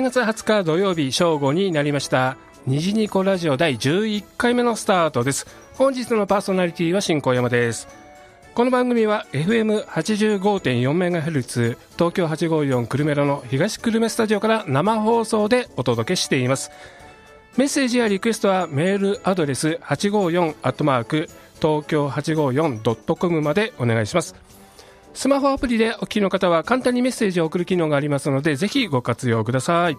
1月20日土曜日正午になりました。虹ニコラジオ第11回目のスタートです。本日のパーソナリティは新小山です。この番組は FM85.4MHz 東京854久留米の東久留米スタジオから生放送でお届けしています。メッセージやリクエストはメールアドレス854アットマーク東京 854.com までお願いします。スマホアプリでお聞きの方は簡単にメッセージを送る機能がありますのでぜひご活用ください。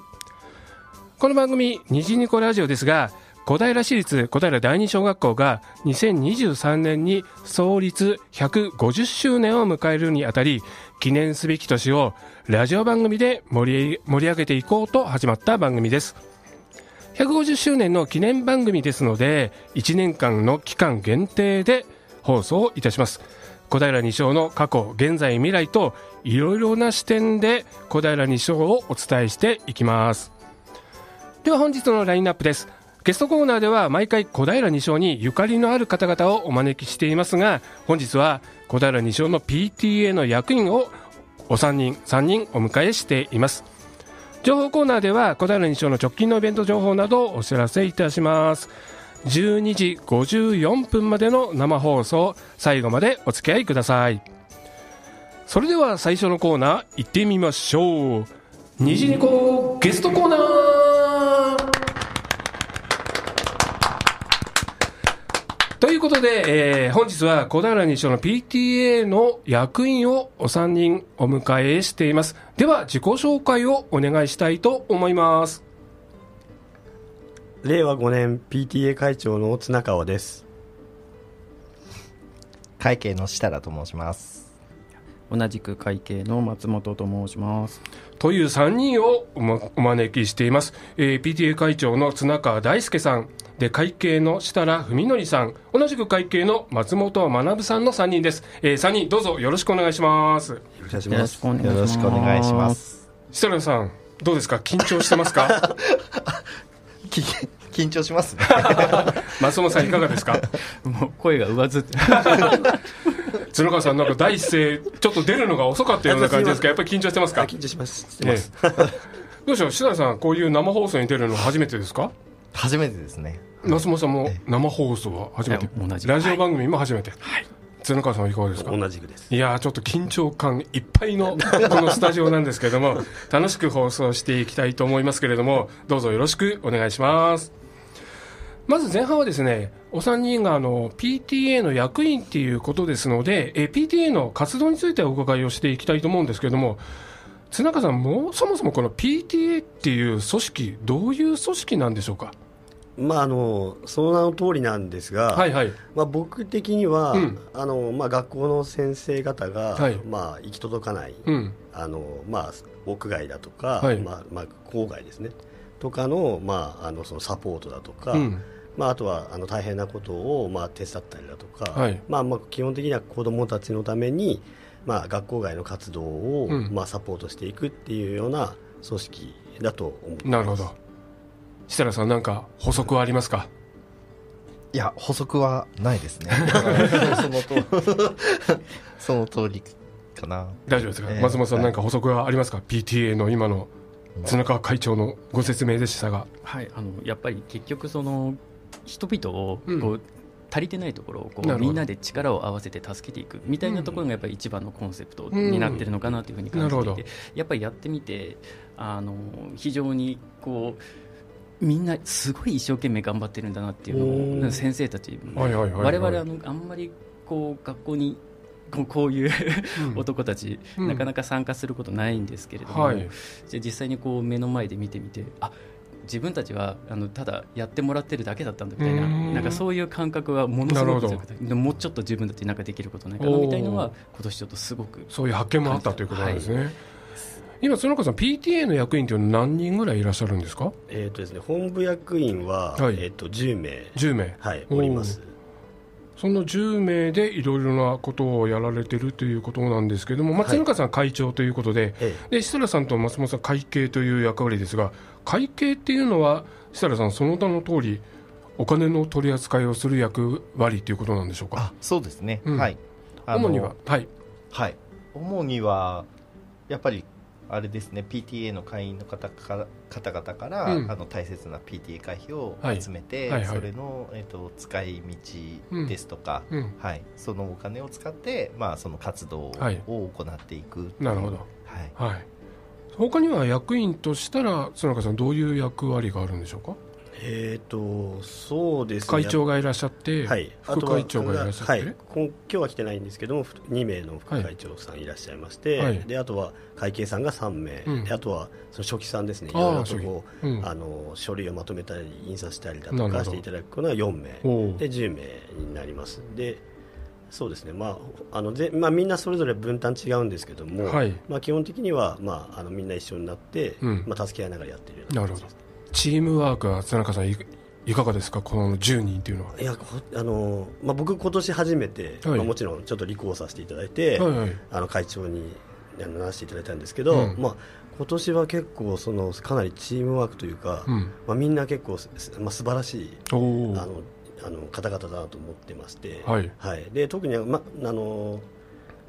この番組「虹ニコラジオ」ですが小平市立小平第二小学校が2023年に創立150周年を迎えるにあたり記念すべき年をラジオ番組で盛り盛り上げていこうと始まった番組です。150周年の記念番組ですので1年間の期間限定で放送いたします。小平二章の過去現在未来といろいろな視点で小平二章をお伝えしていきます。では本日のラインナップです。ゲストコーナーでは毎回小平二章にゆかりのある方々をお招きしていますが本日は小平二章の PTA の役員をお三人3人お迎えしています。情報コーナーでは小平二章の直近のイベント情報などをお知らせいたします。12時54分までの生放送。最後までお付き合いください。それでは最初のコーナー行ってみましょう。虹ニコゲストコーナー。ということで、えー本日は小平西署の PTA の役員をお三人お迎えしています。では自己紹介をお願いしたいと思います。令和5年 PTA 会長の綱川です。会計の設楽と申します。同じく会計の松本と申します。という3人をお招きしています、えー PTA 会長の綱川大輔さん。で会計の設楽文則さん。同じく会計の松本学さんの3人です、え3人どうぞよろしくお願いします。よろしくお願いします。よろしくお願いします。設楽さんどうですか？緊張してますか？き 緊張しますね。松本さんいかがですか？もう声が上ずって。角川さんなんか第一声ちょっと出るのが遅かったような感じですかやっぱり緊張してますか？あ緊張します。してます、ええ。どうしよう？設楽さんこういう生放送に出るの初めてですか？初めてですね。松本さんも生放送は初めて。同じ。ラジオ番組も初めて、角川さんはいかがですか？同じくです。いやーちょっと緊張感いっぱいの このスタジオなんですけれども楽しく放送していきたいと思いますけれどもどうぞよろしくお願いします。まず前半はですねお三人があの PTA の役員っていうことですのでえ PTA の活動についてお伺いをしていきたいと思うんですけれども綱川さんもうそもそもこの PTA っていう組織どういう組織なんでしょうか？まああのその名の通りなんですが、はいはい。まあ、僕的には、うん。あのまあ、学校の先生方が、はい。まあ、行き届かない、うん。あのまあ、屋外だとか、はい。まあまあ、郊外ですね。とかの,、まあ、あのそのサポートだとか、うん。まあ、あとはあの大変なことを、まあ、手伝ったりだとか、はい。まあまあ、基本的には子どもたちのために、まあ、学校外の活動を、うん。まあ、サポートしていくっていうような組織だと思っています。なるほど設楽さんなんか補足はありますか？いや補足はないですね。そのと その通りかな。大丈夫ですか、えー松本さん何か補足はありますか、PTA の今の綱川会長のご説明でしたが。はいあのやっぱり結局その人々をこう、うん足りてないところをこうみんなで力を合わせて助けていくみたいなところがやっぱり一番のコンセプトになってるのかなというふうに感じていて、やっぱりやってみてあの非常にこうみんなすごい一生懸命頑張ってるんだなっていうのを先生たちもはいはいはいはい。我々あのあんまりこう学校に こうこういううん。男たち、うん。なかなか参加することないんですけれども、はい。じゃあ実際にこう目の前で見てみてあ自分たちはあのただやってもらってるだけだったんだみたいなうん。なんかそういう感覚はものすごくくももうちょっと自分たちなんかできることないかなみたいのは今年ちょっとすごくそういう発見もあったということなんですね、今園川さん PTA の役員というのは何人ぐらいいらっしゃるんですか？えーとですね、本部役員は、はい。えー、と10名、10名。はい、おります。その10名でいろいろなことをやられてるということなんですけども、まあ、はい。角川さん会長ということで、えで設楽さんと松本さん会計という役割ですが会計っていうのは設楽さんその名の通りお金の取り扱いをする役割ということなんでしょうか？あそうですね、うん。はい。主にははい。はい。主にはやっぱりあれですね PTA の会員の方か方々から、うん。あの大切な PTA 会費をはい集めて、はいはい。それの、えっと使い道ですとか、うん。はい、そのお金を使って、まあ、その活動をはい。行っていくなるほど。はい、はい。他には役員としたら津中さんどういう役割があるんでしょうか？えっ、とそうですね。会長がいらっしゃって、はい、副会長がいらっしゃって、はい、今今日は来てないんですけども2名の副会長さんいらっしゃいまして、はい。であとは会計さんが3名、うん。であとはその書記さんですね。いろいろとこう、うん。あの書類をまとめたり印刷したりだとかしていただくのが4名。で10名になります。でそうですね、まああのぜまあ、みんなそれぞれ分担違うんですけども、はい。まあ、基本的には、まあ、あのみんな一緒になって、うん。まあ、助け合いながらやってるようななるほどチームワークは津中さんいいかがですか？この10人っていうのは。いやほあのまあ、僕、今年初めて、はい。まあ、もちろんちょっと立候補させていただいて、はいはい。あの会長にならせていただいたんですけど、うん。まあ今年は結構そのかなりチームワークというか、うん。まあ、みんな結構す、まあ、素晴らしいおあおのあの方々だなと思ってまして、はい。で特に、ま、あの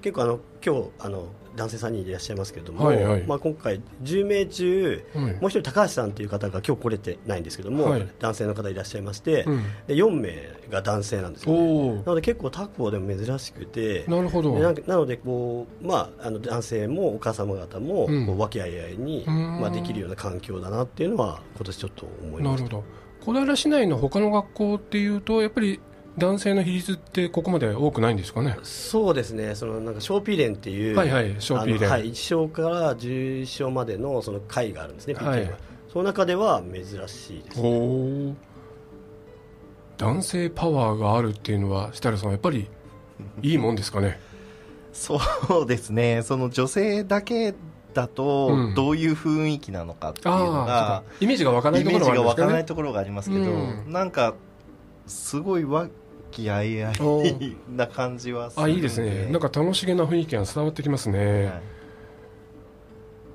結構あの今日あの男性3人いらっしゃいますけれども、はいはい。まあ、今回10名中、はい。もう一人高橋さんという方が今日来れてないんですけども、はい。男性の方いらっしゃいまして、うん。で4名が男性なんですよ、ね、なので結構他校でも珍しくてなるほど。でなのでこう、まあ、あの男性もお母様方もうん。こう和気あいあいに、うん。まあ、できるような環境だなっていうのは今年ちょっと思いました。なるほど。小平市内の他の学校っていうとやっぱり男性の比率ってここまで多くないんですかね？そうですね。そのなんか小 P 連っていう、はいはい小 P 連あのはい、1章から11章までのその会があるんですねはい。その中では珍しいですおお男性パワーがあるっていうのは設楽さんやっぱりいいもんですかね？そうですね。その女性だけだうん。とどういう雰囲気なのかっていうのああそうがか、イメージが湧かないところジがありますけど、うん。なんかすごい和気あいあおいな感じはするあいいですね。なんか楽しげな雰囲気が伝わってきますね、はい。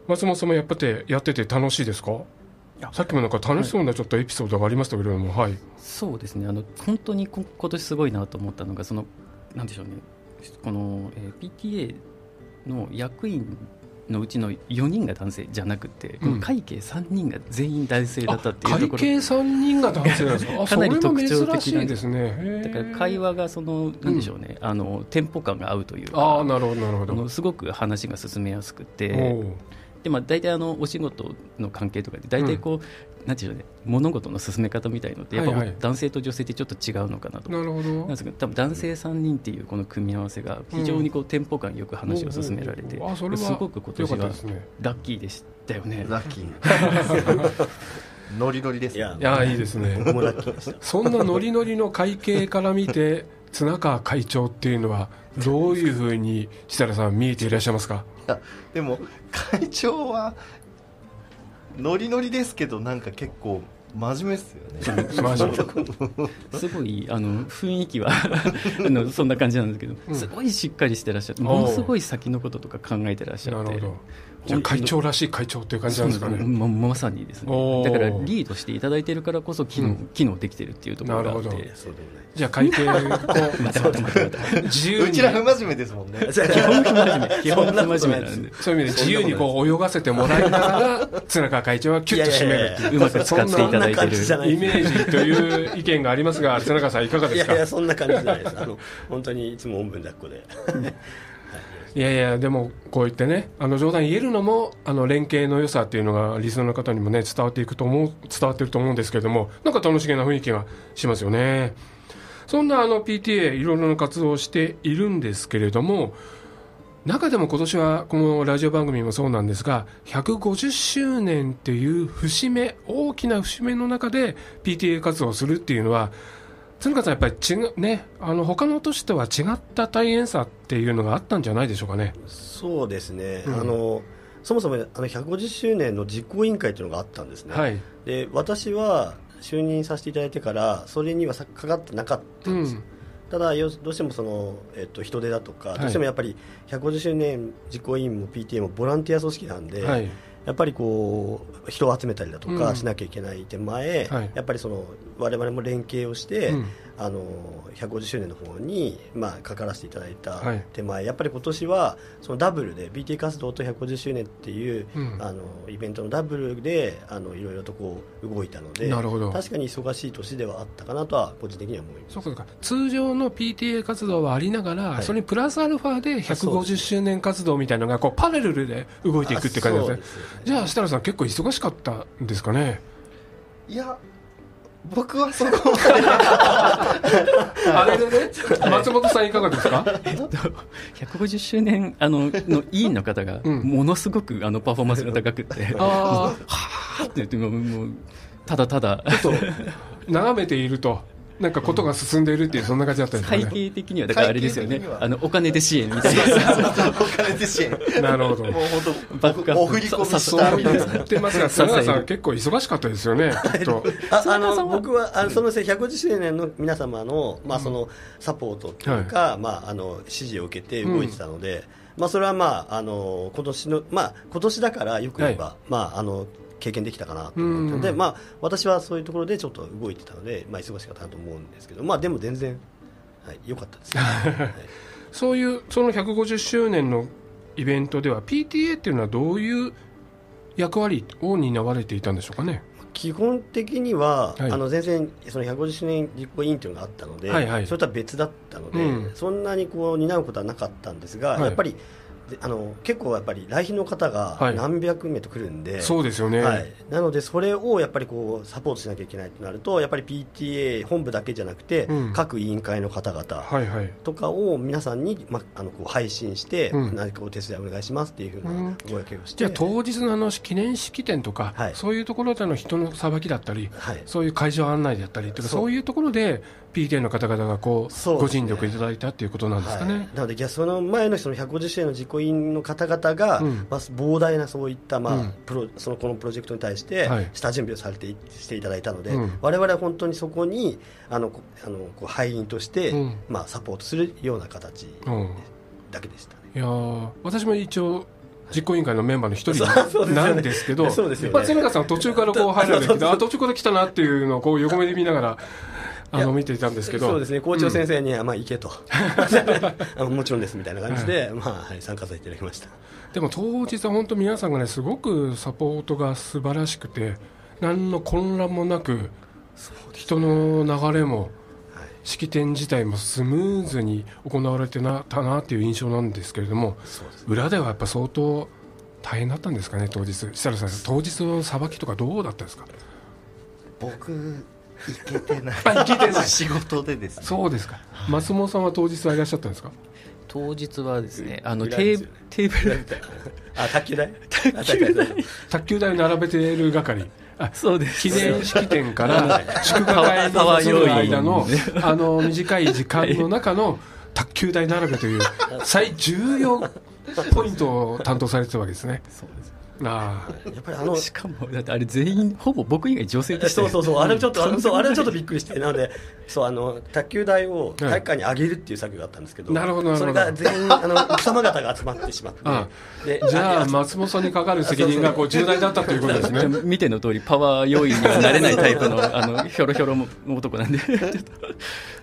松本さんもやっぱりやってて楽しいですか？さっきもなんか楽しそうなちょっとエピソードがありましたけれどもはい、そうですね。あの本当にこ今年すごいなと思ったのがそのなんでしょうね。この、えー PTA の役員のうちの4人が男性じゃなくて、うん。この会計3人が全員男性だったっていうところ。会計3人が男性なんですか？あかなり特徴的なそれも珍しいですね。へだーから会話がそのなんでしょうね、あのテンポ感が合うというかああなるほどなるほど。すごく話が進めやすくおてーで、まあ、大体あのお仕事の関係とかで大体こう、なんていうのね物事の進め方みたいのってやっぱはいはい男性と女性ってちょっと違うのかなとなるほど。なんですけど多分男性3人っていうこの組み合わせが非常にこうテンポ感よく話を進められて、おーあそれはすごく今年はったですね。ラッキーでしたよね。ラッキー。ノリノリですいや。いやいいですね。そんなノリノリの会計から見て綱川会長っていうのはどういうふうに設楽さん見えていらっしゃいますか？でも会長はノリノリですけどなんか結構真面目ですよね。すごいあの雰囲気は あのそんな感じなんですけど、うん。すごいしっかりしてらっしゃってものすごい先のこととか考えてらっしゃって。なるほどじゃあ会長らしい会長っていう感じなんですかね。ままさにですね。だからリードしていただいているからこそ機能,、うん。機能できてるっていうところがあっなるほど。てじゃあ会計こうまたまたまたまた自由に。うちら不真面目ですもんね。基本不真面目。基本不真面目なんでそういう意味で自由にこう泳がせてもらいながら綱川会長はキュッと締めるっていう。うまく使っていただいてそんな感じじゃるないイメージという意見がありますが綱川さんいかがですか？いやいやそんな感じじゃないです。あの本当にいつもおんぶに抱っこで いやいやでもこう言ってねあの冗談言えるのもあの連携の良さっていうのがリスナーの方にもね伝わっていくと思う伝わってると思うんですけどもなんか楽しげな雰囲気がしますよね。そんなあの PTA いろいろな活動をしているんですけれども中でも今年はこのラジオ番組もそうなんですが150周年っていう節目大きな節目の中で PTA 活動をするっていうのは鶴川さんやっぱり違うねあの他の年とは違った大変さっていうのがあったんじゃないでしょうかね。そうですね、うん。あのそもそもあの150周年の実行委員会というのがあったんですね、はい。で私は就任させていただいてからそれにはさかかってなかったうんです、ん。ただよどうしてもその、えっと、人手だとか、はい。どうしてもやっぱり150周年実行委員も PTA もボランティア組織なんで、はいやっぱりこう人を集めたりだとうんかしなきゃいけない手前、はい。やっぱりその我々も連携をして、うんあの150周年の方に、まあ、かからせていただいたはい。手前、やっぱり今年はそのダブルで BT 活動と150周年っていう、うん。あのイベントのダブルであのいろいろとこう動いたのでなるほど。確かに忙しい年ではあったかなとは個人的には思います。そうか通常の PTA 活動はありながら、はい。それにプラスアルファで150周年活動みたいなのがこうパラレルで動いていくって感じですね。ね。じゃあ設楽さん結構忙しかったんですかね？いや僕はそこまで。あれでね松本さんいかがですか？150周年あのの委員の方がうん。ものすごくあのパフォーマンスが高くて、あはーって言ってもうもうただただ。あちょっと眺めているとなんかことが進んでいるっていうそんな感じだったんですか会ね計的にはだからあれですよね。あのお金で支援みたいな。お金で支援。なるほど。もう本バックアップ当お振り込みさしたみたいな。言ってますが菅原さん結構忙しかったですよね。きっと。あの僕はあのその150周年の皆様の,、まあそのサポートというか、まあ、あの指示を受けて動い。てたので、まあ、それは、まあ、あの今年の、まあ、今年だからよく言えば、はまあ、あの経験できたかなと思ったので、うん。まあ、私はそういうところでちょっと動いてたので、まあ、忙しかったなと思うんですけど、まあ、でも全然はい、良かったです、はい。そういうその150周年のイベントでは PTA っていうのはどういう役割を担われていたんでしょうかね？基本的には、はい。あの全然その150周年実行委員というのがあったので、はいはい。それとは別だったので、うん。そんなにこう担うことはなかったんですが、はい。やっぱりであの結構やっぱり来賓の方はい。が何百名と来るんで、そうですよね、はい、なのでそれをやっぱりこうサポートしなきゃいけないとなるとやっぱり PTA 本部だけじゃなくて、うん。各委員会の方々はいはい。とかを皆さんに、ま、あのこう配信して、うん。何かお手伝いお願いしますっていうふうなうん。お声掛けをして、じゃあ当日のあの記念式典とか、はい。そういうところでの人のさばきだったりはい、そういう会場案内だったりとかそういうところで PTA の方々がこうね。ご尽力いただいたっていうことなんですかね、はい、なので、その前のその150周年の実行委員の方々が、うん。まあ、膨大なそういった、まあうん。プロそのこのプロジェクトに対してはい。下準備をされていしていただいたので、うん。我々は本当にそこにあのこあのこう敗因として、うん。まあ、サポートするような形うん。だけでしたね。いやー私も一応実行委員会のメンバーの一人なんですけど、そうですよね。まあ、瀬中さんは途中からこう入られてきて、あ途中から来たなっていうのをこう横目で見ながらあの見ていたんですけど、そうですね。校長先生には、まあ、行けと。あのもちろんですみたいな感じで、まあはい、参加させていただきました。でも当日は本当皆さんがねすごくサポートが素晴らしくて何の混乱もなく人の流れもはい。式典自体もスムーズに行われてなたなっていう印象なんですけれどもそうです裏ではやっぱ相当大変だったんですかね当日。設楽さん当日のさばきとかどうだったですか？僕行けてない。あ行けてない。仕事でですねそうですか。松本さんは当日はいらっしゃったんですか？当日はですねあの裏テーテーブル。あ卓球台？卓球台。卓球台。を並べている係。あそうです。記念式典から祝賀会パワーに臨む間のあの短い時間の中の卓球台並べという最重要ポイントを担当されてたわけですね。そうですやあ。っぱりあのしかもだってあれ全員ほぼ僕以外女性でしたよそうそうそう、あれちょっと、あのそうあれはちょっとびっくりして、なので、そう、あの、卓球台を体育館に上げるっていう作業があったんですけど、なるほどなるほど。それが全員、あの、奥様方が集まってしまって、あでじゃあや松本さんにかかる責任がこう重大だったということですね。見ての通りパワー要員にはなれないタイプのあのひょろひょろの男なんで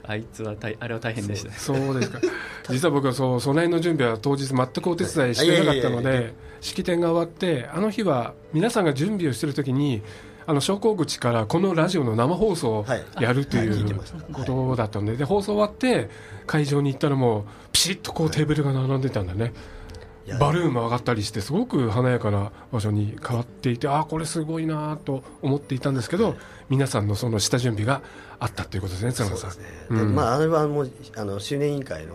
あいつは大あれは大変でしたねそうですか。実は僕はそう、その辺の準備は当日全くお手伝いしてなかったので、式典が終わって、あの日は皆さんが準備をしているときに、あの昇降口からこのラジオの生放送をはいやるというてことだったので、で放送終わって会場に行ったらもうピシッとこうテーブルが並んでたんだね。バルーンも上がったりしてすごく華やかな場所に変わっていてああこれすごいなと思っていたんですけど皆さんのその下準備があったということですね津山さん。そうですね。うん。でまあ、あれはもう、あの、周年委員会の、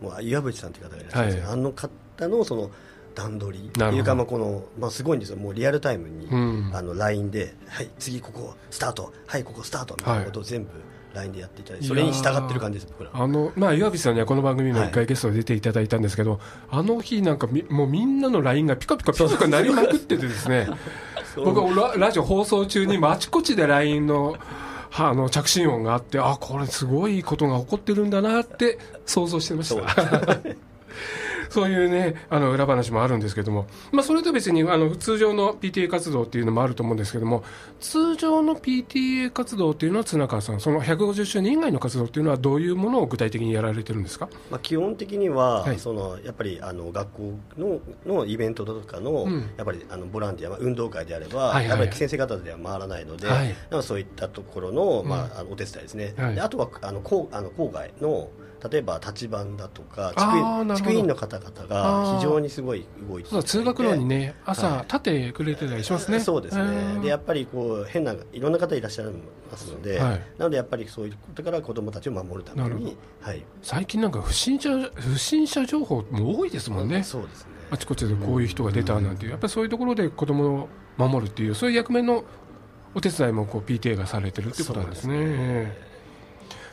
もう、岩渕さんという方がいらっしゃるんですけど、はい。あの方の、その、段取りってなるほど。いうか、まあ、この、まあ、すごいんですよ。もうリアルタイムに、うん。あの、LINE で、はい、次ここ、スタート、はい、ここスタート、みたいなことを全部 LINE でやっていただいて、それに従ってる感じです、僕ら。あのまあ、岩渕さんにはこの番組も一回ゲストで出ていただいたんですけど、あの日なんかみもうみんなの LINE がピカピカピカピカ鳴りまくっててですね。僕はララジオ放送中にもあちこちで LINE のはあの着信音があってあこれすごいことが起こってるんだなって想像してました そういうねあの裏話もあるんですけども、まあ、それと別にあの通常の PTA 活動っていうのもあると思うんですけども通常の PTA 活動っていうのは綱川さんその150周年以外の活動っていうのはどういうものを具体的にやられてるんですか、まあ、基本的には、はい。そのやっぱりあの学校ののイベントとかの、うん。やっぱりあのボランティア、まあ運動会であれば、はいはい。やっぱり先生方では回らないので、はい。そういったところの,、まあ、あのお手伝いですね、はい。であとはあの郊あの郊外の例えば立番だとか地区員の方々が非常にすごい動いて通学路にね朝はい。立ってくれてたりしますね、そうですね、うん。でやっぱりこう変ないろんな方いらっしゃいますので、はい。なのでやっぱりそういうことから子どもたちを守るために、はい、最近なんか不審者不審者情報も多いですもんね。そうですね。あちこちでこういう人が出たなんてやっぱりそういうところで子供を守るっていうそういう役目のお手伝いもこう PTA がされてるってことなんですね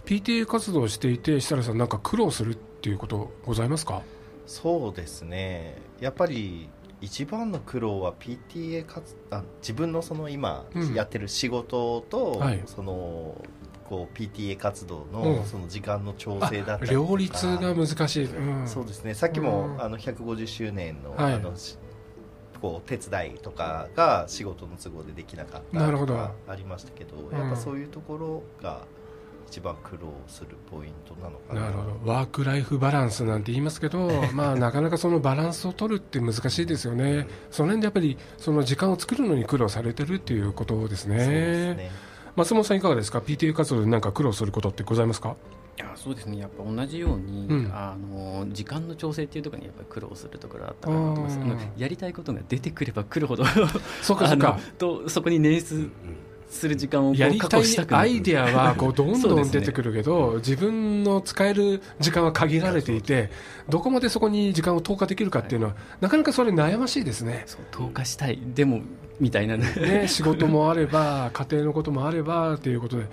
PTA 活動をしていて設楽さんなんか苦労するっていうことございますか？そうですね。やっぱり一番の苦労は PTA 活あ自分のその今うん。やってる仕事と、はい。そのこう PTA 活動うん。のその時間の調あ整だったりとか。両立が難しい、うん。そうですね。さっきも、うん。あの150周年の,、はい。あのしこう手伝いとかが仕事の都合でできなかったとかありましたけどうんやっぱそういうところが一番苦労するポイントなのかな。なるほど。ワーク・ライフ・バランスなんて言いますけど、まあ、なかなかそのバランスを取るって難しいですよね、その辺でやっぱりその時間を作るのに苦労されてるっていうことですね。そうですね。松本さん、いかがですか、PTA 活動で何か苦労することってございますか？いやそうですね。やっぱ同じように、うん。あの時間の調整っていうところにやっぱり苦労するところあったかなと思います。やりたいことが出てくれば来るほどそうか、そうか、とそこに捻出する時間をやりたいアイデアは こうどんどん出てくるけど、自分の使える時間は限られていて、どこまでそこに時間を投下できるかっていうのは、なかなかそれ、悩ましいですね。そう投下したい。でもみたいな。ねね、仕事もあれば、家庭のこともあればということで、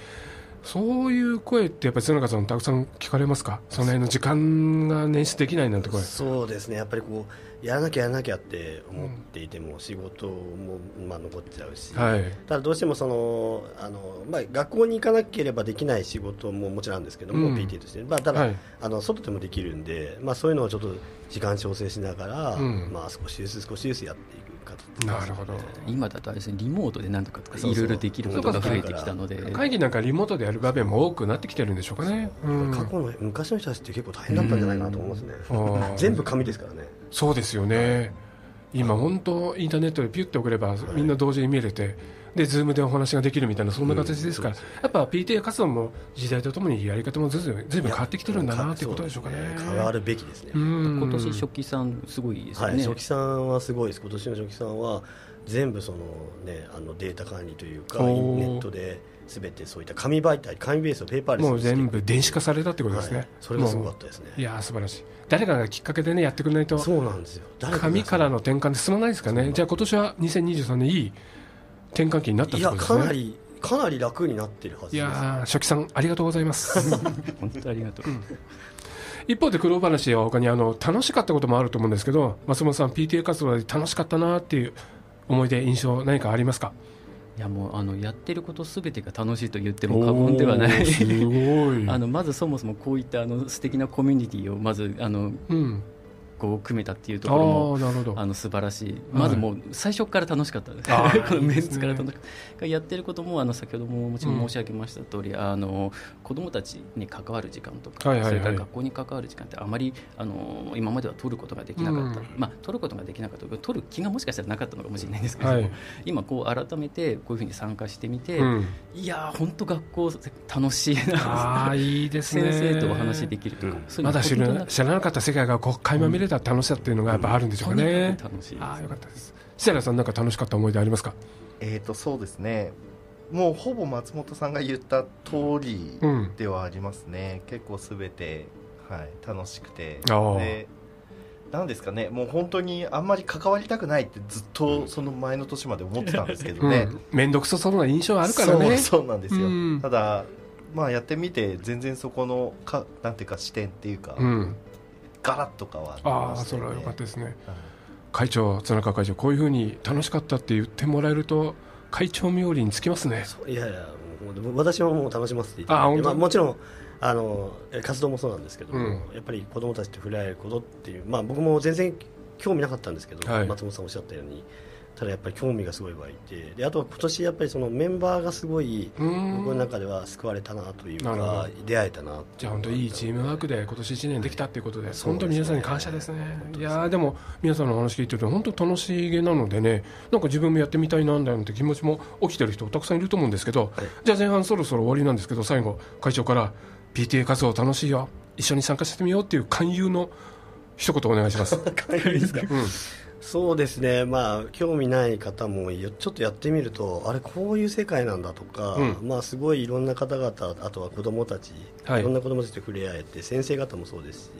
そういう声って、やっぱり津中さん、たくさん聞かれますか、その辺の時間が捻出できないなんて声。そうですね。やっぱりこうやらなきゃやらなきゃって思っていても、仕事も、まあ、残っちゃうし、はい。ただどうしてもそのあの、まあ、学校に行かなければできない仕事ももちろんあるんですけども、うん。PT として、まあ、ただ、はい。あの外でもできるんで、まあ、そういうのをちょっと時間調整しながら、うん。まあ、少しずつ少しずつやっていく形ですねなるほど。今だとあれですねリモートでなんとかとかいろいろできることが増えてきたので。会議なんかリモートでやる場面も多くなってきてるんでしょうかね。うん。過去の昔の人たちって結構大変だったんじゃないかなと思いますね、あー全部紙ですからね。そうですよね、今、本当、インターネットでピュッと送れば、みんな同時に見れて、で、ズームでお話ができるみたいな、そんな形ですから、やっぱ PTA 活動も時代とともにやり方もずいぶんずいぶん変わってきてるんだなということでしょうかね。変わるべきですね、うん。今年書記さんすごいですよはい、ね、書記さんはすごいです、今年の書記さんは全部その、ね、あのデータ管理というか、おネットで全てそういった紙媒体、紙ベースのペーパーレスもう全部電子化されたってことですね、はい。それがすごかったですね。もういやー素晴らしい、誰かがきっかけでね、やってくれないと、そうなんですよ、誰が紙からの転換で進まないですかね、じゃあ今年は2023年、いい転換期になったっいや、てことですね。かなり、かなり楽になってるはずです。いやー初期さんありがとうございます。本当ありがとう、一方で苦労話は他にあの楽しかったこともあると思うんですけど松本さん PTA 活動で楽しかったなっていう思い出印象何かありますか？いやもうあのやってることすべてが楽しいと言っても過言ではないおーすごい あのまずそもそもこういったあの素敵なコミュニティをまずあのうんこう組めたっていうとあころもあなるほど。あの素晴らしい、まずもう最初から楽しかったです、あー このメンツから楽しかった、やってることもあの先ほどももちろん申し上げました通り、あの子どもたちに関わる時間とか、はいはいはい。それから学校に関わる時間って、あまりあの今までは取ることができなかった、うん。まあ、取ることができなかった取る気がもしかしたらなかったのかもしれないんですけど、はい。今、こう改めてこういうふうに参加してみて、うん。いやー、本当、学校楽しいあな。あいいですね。先生とお話できるとか、まだ知らなかった世界がこう垣間見れた楽しさっていうのがやっぱあるんでしょうかね、とにかく楽しいですああよかったです。設楽さんなんか楽しかった思い出ありますか？えーとそうですね。もうほぼ松本さんが言った通りうんではありますね、結構すべて、はい、楽しくて。でなんですかね。もう本当にあんまり関わりたくないってずっとその前の年まで思ってたんですけどね、うん。面倒くさそうな印象あるからね。そうそうなんですよ、うん。ただまあやってみて全然そこのかなんていうか視点っていうか、うんガラッと変わってあまね。あそれは良かったですね。はい会長綱川会長こういうふうに楽しかったって言ってもらえると会長冥利につきますね。いやいや、私はもう楽しませていただいて、あまあ、もちろんあの活動もそうなんですけども、うん。やっぱり子どもたちと触れ合えることっていう、まあ、僕も全然興味なかったんですけど、はい。松本さんおっしゃったようにただやっぱり興味がすごい湧いてであとは今年やっぱりそのメンバーがすごい僕の中では救われたなというか出会えたなじゃあ本当いいチームワークで今年1年できたっていうことで、そうですね。本当に皆さんに感謝ですね。いやーでも皆さんのお話聞いてると本当楽しげなのでね、なんか自分もやってみたいなんだなんて気持ちも起きてる人たくさんいると思うんですけど、はい。じゃあ前半そろそろ終わりなんですけど最後会長から PTA 活動楽しいよ、一緒に参加してみようっていう勧誘の一言お願いします。ですか？うんそうですね、まあ、興味ない方もよちょっとやってみるとあれこういう世界なんだとか、うん。まあ、すごいいろんな方々あとは子どもたち、はい。い、ろんな子どもたちと触れ合えて先生方もそうですし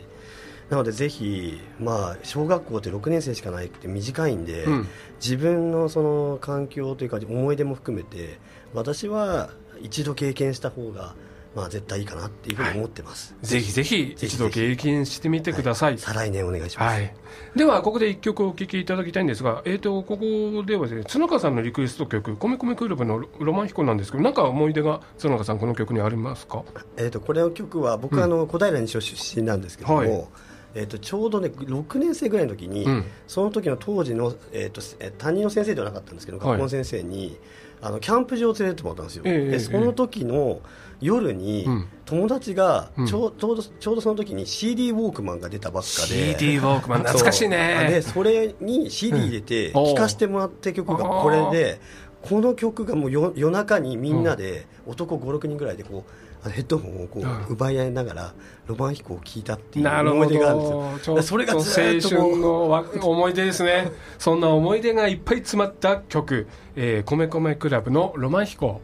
なのでぜひ、まあ、小学校って6年生しかないって短いんで、うん。自分のその環境というか思い出も含めて私は一度経験した方がまあ絶対いいかなっていうふうに思ってます、ぜひぜひ一度経験してみてください。再来年お願いします、はい、ではここで一曲お聴きいただきたいんですが、えー、とここではですね角川さんのリクエスト曲「米米クラブのロマン飛行」なんですけどなんか思い出が角川さんこの曲にありますか？えー、とこれの曲は僕はあの小平西尾出身なんですけども、はい。えー、とちょうどね6年生ぐらいの時に、うん。その時の当時の、えー、とえー担任の先生ではなかったんですけどはい。学校の先生に、あのキャンプ場を連れてってもらったんですよ、ええええでその時の夜に、うん。友達がうん。ちょうちょうどちょうどその時に CD ウォークマンが出たばっかで。CD ウォークマン懐かしいそう。でねそれに CD 入れて聴かせてもらった曲がこれでこの曲がもう夜夜中にみんなで男56人ぐらいでこうヘッドホンをこう奪い合いながらロマン飛行を聴いたっていう思い出があるんですどよそれが青ずーっとこ春うのわ思い出ですね。そんな思い出がいっぱい詰まった曲「えー、米米クラブのロマン飛行」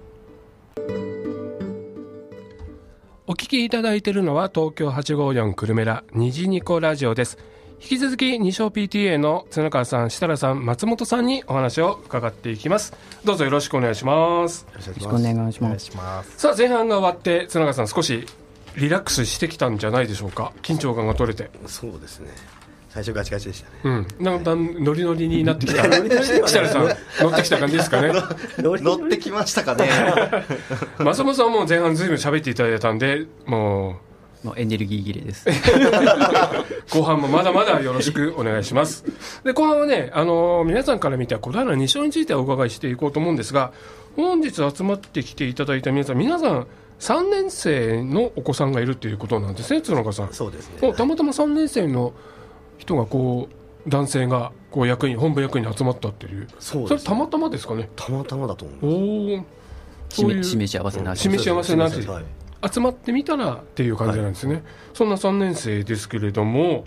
お聞きいただいているのは東京854久留米ら虹ニコラジオです。引き続き二小 PTA の角川さん設楽さん松本さんにお話を伺っていきます。どうぞよろしくお願いします。よろしくお願いしますします。さあ前半が終わって角川さん少しリラックスしてきたんじゃないでしょうか。緊張感が取れて。そうですね最初ガチガチでしたね。うん。だんだんノリノリになってきた。設楽さん乗ってきた感じですかね。乗ってきましたかね。松本さんはもう前半ずいぶん喋っていただいたんでももうエネルギー切れです。う後半もまだまだよろしくお願いします。で後半はね、あのー皆さんから見た小平二章についてお伺いしていこうと思うんですが本日集まってきていただいた皆さん皆さん3年生のお子さんがいるということなんですね角川さん。そうですね。たまたま3年生の人がこう男性がこう役員本部役員に集まったっていう。そうですそれたまたまですかね。たまたまだと思うおおそういう示示し合わせなし。示し合わせなし。はい集まってみたらっていう感じなんですね、そんな3年生ですけれども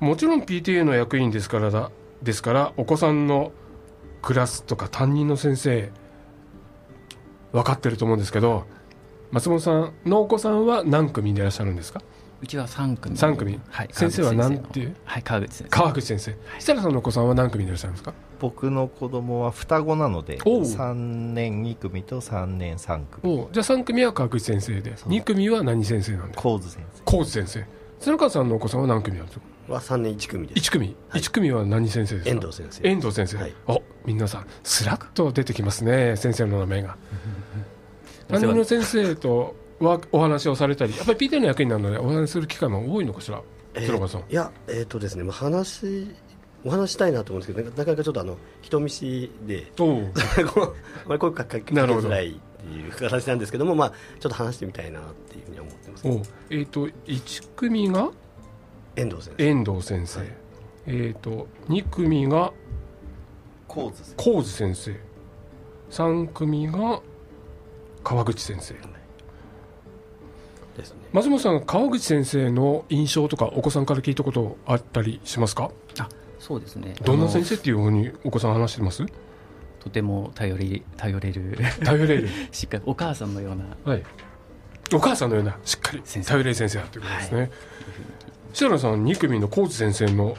もちろん PTA の役員ですからだですからお子さんのクラスとか担任の先生分かってると思うんですけど松本さんのお子さんは何組でいらっしゃるんですか？うちは3組。三組？はい。先生は川口なんて？いうのはい川口先生。川口先生。設楽さんのお子さんは何組でいらっしゃるんですか？僕の子供は双子なのでおう。3年2組と3年3組。おじゃあ3組は川口先生でそう2組は何先生なんですか神津先生。高津先生。鶴川さんのお子さんは何組なんですか？は3年1組です。1組、一組は何先生ですか？遠藤先生。遠藤先生、はい。お皆さんスラッと出てきますね先生の名前が。担任の先生とはお話をされたりやっぱり PTA の役員なのでお話しする機会も多いのかしら？えーさん。いやえっ、とですねまあ話お話したいなと思うんですけどなかなかちょっとあの人見知りで 声かけづらいっていう形なんですけどもまあちょっと話してみたいなっていうふうには思ってます。おう。えっ、と1組が？遠藤先生。遠藤先生、はい。えっ、と2組が？神津先生。3組が川口先生松本さん川口先生の印象とかお子さんから聞いたことあったりしますか？あそうですね。どんな先生っていうふうにお子さん話してます？とても頼り頼れる。頼れる。しっかりお母さんのような。はい。お母さんのようなしっかり頼れる先生だということですね、設楽さん2組の高津先生の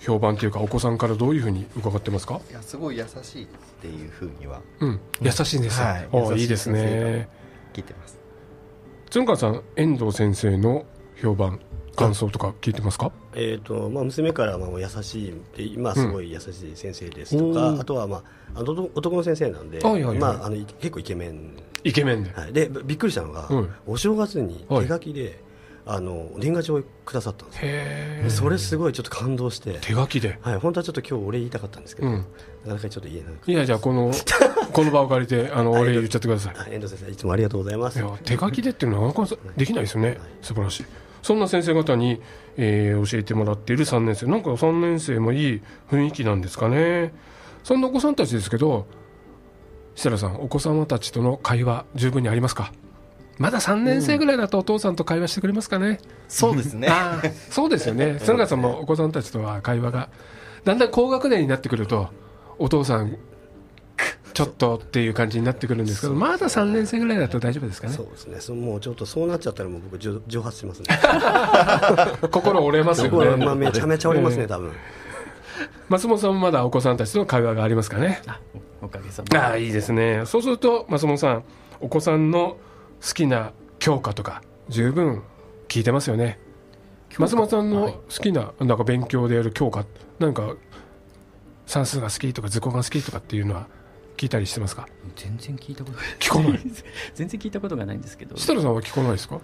評判というかお子さんからどういうふうに伺ってますか？生いやすごい優しいっていうふうにはうん。優しいんですよ、はい。いいですね。聞いてます角川さん遠藤先生の評判感想とか聞いてますか？えーとまあ、娘からはまあ優しいって今すごい優しい先生ですとか、うん。あとは、まあ、あの男男の先生なんで、はいはいはい。まあ、あのい結構イケメン。イイケメンで。はい、でびっくりしたのが、うん。お正月にはい手書きで、あの年賀状をくださったんですそれすごいちょっと感動して、手書きで。はい、本当はちょっと今日お礼言いたかったんですけど、うん。なかなかちょっと言えなくていやじゃあこのこの場を借りてあのお礼言っちゃってください。あ遠藤先生いつもありがとうございます。いや手書きでっていうのはなかなかできないですよね、はい。素晴らしい。そんな先生方に、えー教えてもらっている3年生。なんか3年生もいい雰囲気なんですかね。そんなお子さんたちですけど設楽さんお子様たちとの会話十分にありますか？まだ3年生ぐらいだとお父さんと会話してくれますかね、そうですね。そうですよね。園川さんもお子さんたちとは会話がだんだん高学年になってくるとお父さんちょっとっていう感じになってくるんですけどまだ3年生ぐらいだと大丈夫ですかね。そうですね。そもうちょっとそうなっちゃったらもう僕蒸蒸発しますね。心折れますよこれまあねめちゃめちゃおりますええ。ね多分。松本さんもまだお子さんたちとの会話がありますかね。あおおかげさまで。ああいいですね。そうすると松本さんお子さんの好きな教科とか十分聞いてますよね。松本さんの好きななんか勉強でやる教科なんか算数が好きとか図工が好きとかっていうのは聞いたりしてますか？全然聞いたことない。聞かない？全然聞いたことがないんですけど。設楽さんは聞かないですか、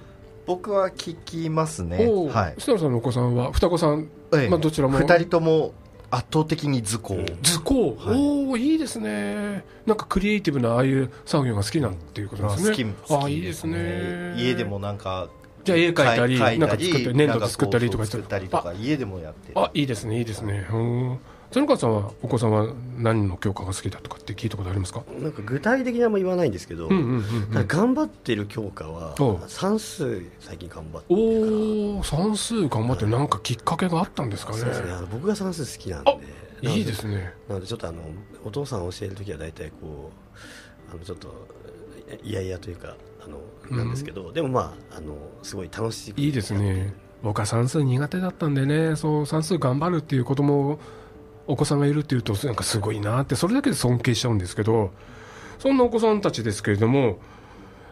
僕は聞きますね。はい。設楽さんのお子さんは双子さん？ええ。まあどちらも？2人とも圧倒的に図工、図工、はい。おおいいですね。なんかクリエイティブなああいう作業が好きなんていうことなんですね。ああいいですね。家でもなんかじゃあ絵描いたりなんか作って粘土で作ったりとか作ったりとか家でもやってる。あいいですねいいですね。うん園川さんはお子さんは何の教科が好きだとかって聞いたことありますか？なんか具体的にあんま言わないんですけど、うんうんうんうん。頑張ってる教科は算数最近頑張っておお算数頑張ってなんかきっかけがあったんですかね。そうですね。僕が算数好きなんで。あいいですね。なのでちょっとあのお父さん教えるときは大体こうあのちょっといやいやというかあのなんですけど、でもまああのすごい楽しいいいですね。僕は算数苦手だったんでね。そう算数頑張るっていう子供お子さんがいるっていうとなんかすごいなってそれだけで尊敬しちゃうんですけどそんなお子さんたちですけれども